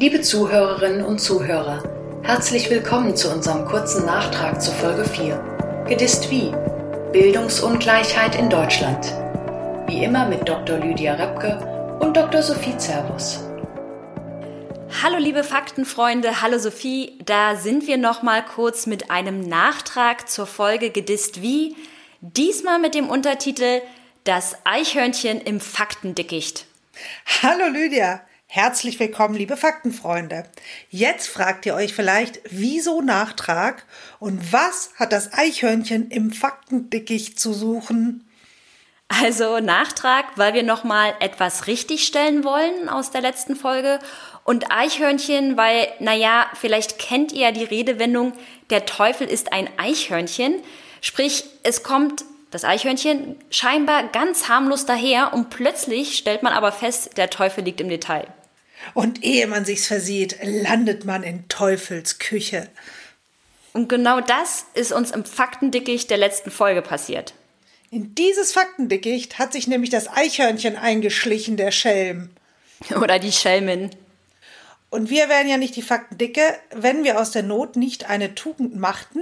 Liebe Zuhörerinnen und Zuhörer, herzlich willkommen zu unserem kurzen Nachtrag zur Folge 4. Gedisst wie? Bildungsungleichheit in Deutschland. Wie immer mit Dr. Lydia Repke und Dr. Sophie Zervus. Hallo liebe Faktenfreunde, hallo Sophie, da sind wir noch mal kurz mit einem Nachtrag zur Folge Gedisst wie, diesmal mit dem Untertitel Das Eichhörnchen im Faktendickicht. Hallo Lydia, Herzlich willkommen, liebe Faktenfreunde. Jetzt fragt ihr euch vielleicht, wieso Nachtrag und was hat das Eichhörnchen im Faktendickicht zu suchen? Also Nachtrag, weil wir nochmal etwas richtigstellen wollen aus der letzten Folge und Eichhörnchen, weil, naja, vielleicht kennt ihr ja die Redewendung, der Teufel ist ein Eichhörnchen. Sprich, es kommt das Eichhörnchen scheinbar ganz harmlos daher und plötzlich stellt man aber fest, der Teufel liegt im Detail. Und ehe man sich's versieht, landet man in Teufels Küche. Und genau das ist uns im Faktendickicht der letzten Folge passiert. In dieses Faktendickicht hat sich nämlich das Eichhörnchen eingeschlichen, der Schelm. Oder die Schelmin. Und wir wären ja nicht die Faktendicke, wenn wir aus der Not nicht eine Tugend machten.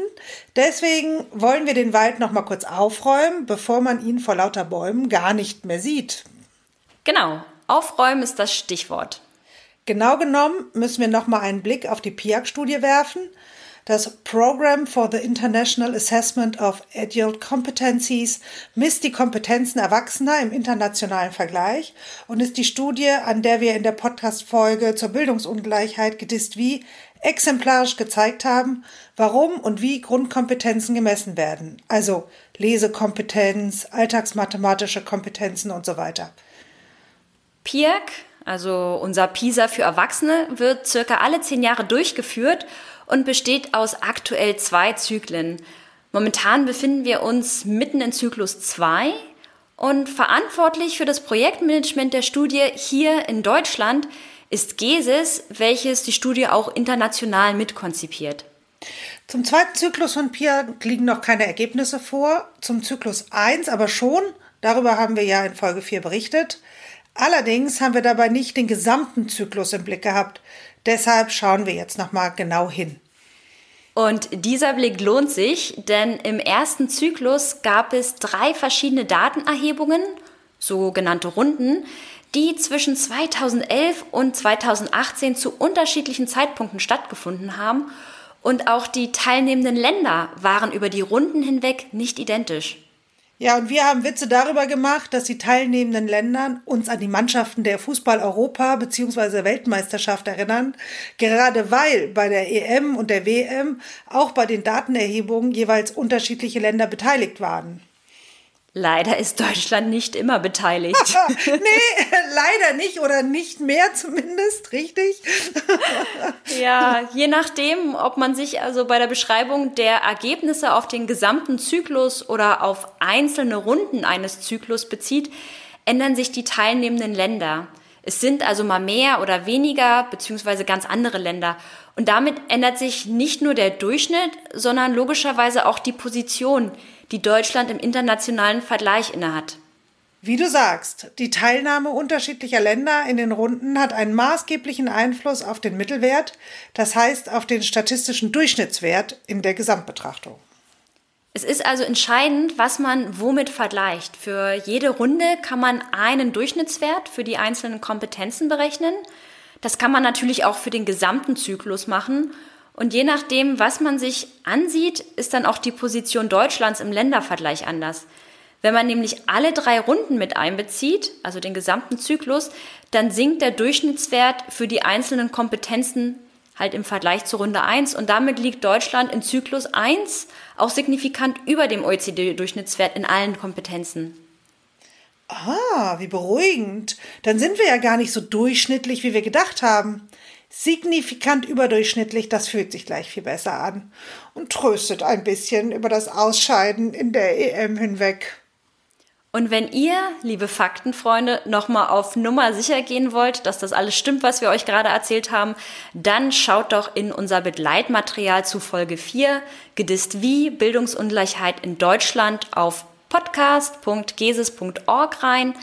Deswegen wollen wir den Wald noch mal kurz aufräumen, bevor man ihn vor lauter Bäumen gar nicht mehr sieht. Genau, aufräumen ist das Stichwort. Genau genommen müssen wir nochmal einen Blick auf die PIAC-Studie werfen. Das Program for the International Assessment of Adult Competencies misst die Kompetenzen Erwachsener im internationalen Vergleich und ist die Studie, an der wir in der Podcast-Folge zur Bildungsungleichheit gedisst wie exemplarisch gezeigt haben, warum und wie Grundkompetenzen gemessen werden. Also Lesekompetenz, alltagsmathematische Kompetenzen und so weiter. PIAC also unser PISA für Erwachsene wird circa alle zehn Jahre durchgeführt und besteht aus aktuell zwei Zyklen. Momentan befinden wir uns mitten in Zyklus 2 und verantwortlich für das Projektmanagement der Studie hier in Deutschland ist GESIS, welches die Studie auch international mitkonzipiert. Zum zweiten Zyklus von PIA liegen noch keine Ergebnisse vor, zum Zyklus 1 aber schon. Darüber haben wir ja in Folge 4 berichtet. Allerdings haben wir dabei nicht den gesamten Zyklus im Blick gehabt. Deshalb schauen wir jetzt nochmal genau hin. Und dieser Blick lohnt sich, denn im ersten Zyklus gab es drei verschiedene Datenerhebungen, sogenannte Runden, die zwischen 2011 und 2018 zu unterschiedlichen Zeitpunkten stattgefunden haben. Und auch die teilnehmenden Länder waren über die Runden hinweg nicht identisch. Ja, und wir haben Witze darüber gemacht, dass die teilnehmenden Länder uns an die Mannschaften der Fußball-Europa- bzw. Weltmeisterschaft erinnern, gerade weil bei der EM und der WM auch bei den Datenerhebungen jeweils unterschiedliche Länder beteiligt waren. Leider ist Deutschland nicht immer beteiligt. nee, leider nicht oder nicht mehr zumindest, richtig? ja, je nachdem, ob man sich also bei der Beschreibung der Ergebnisse auf den gesamten Zyklus oder auf einzelne Runden eines Zyklus bezieht, ändern sich die teilnehmenden Länder. Es sind also mal mehr oder weniger beziehungsweise ganz andere Länder. Und damit ändert sich nicht nur der Durchschnitt, sondern logischerweise auch die Position, die Deutschland im internationalen Vergleich innehat. Wie du sagst, die Teilnahme unterschiedlicher Länder in den Runden hat einen maßgeblichen Einfluss auf den Mittelwert, das heißt auf den statistischen Durchschnittswert in der Gesamtbetrachtung. Es ist also entscheidend, was man womit vergleicht. Für jede Runde kann man einen Durchschnittswert für die einzelnen Kompetenzen berechnen. Das kann man natürlich auch für den gesamten Zyklus machen und je nachdem, was man sich ansieht, ist dann auch die Position Deutschlands im Ländervergleich anders. Wenn man nämlich alle drei Runden mit einbezieht, also den gesamten Zyklus, dann sinkt der Durchschnittswert für die einzelnen Kompetenzen halt im Vergleich zur Runde 1 und damit liegt Deutschland im Zyklus 1 auch signifikant über dem OECD-Durchschnittswert in allen Kompetenzen. Ah, wie beruhigend. Dann sind wir ja gar nicht so durchschnittlich, wie wir gedacht haben signifikant überdurchschnittlich, das fühlt sich gleich viel besser an und tröstet ein bisschen über das Ausscheiden in der EM hinweg. Und wenn ihr, liebe Faktenfreunde, nochmal auf Nummer sicher gehen wollt, dass das alles stimmt, was wir euch gerade erzählt haben, dann schaut doch in unser Begleitmaterial zu Folge 4, Gedisst wie Bildungsungleichheit in Deutschland auf podcast.gesis.org rein.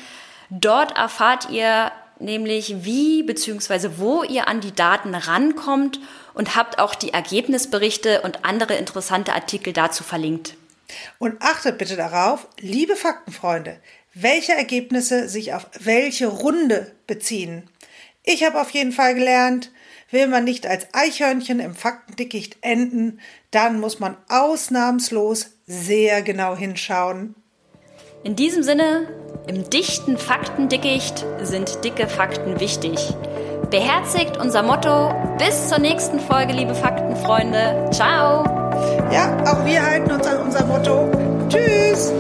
Dort erfahrt ihr nämlich wie bzw. wo ihr an die Daten rankommt und habt auch die Ergebnisberichte und andere interessante Artikel dazu verlinkt. Und achtet bitte darauf, liebe Faktenfreunde, welche Ergebnisse sich auf welche Runde beziehen. Ich habe auf jeden Fall gelernt, will man nicht als Eichhörnchen im Faktendickicht enden, dann muss man ausnahmslos sehr genau hinschauen. In diesem Sinne, im dichten Faktendickicht sind dicke Fakten wichtig. Beherzigt unser Motto. Bis zur nächsten Folge, liebe Faktenfreunde. Ciao. Ja, auch wir halten uns an unser Motto. Tschüss.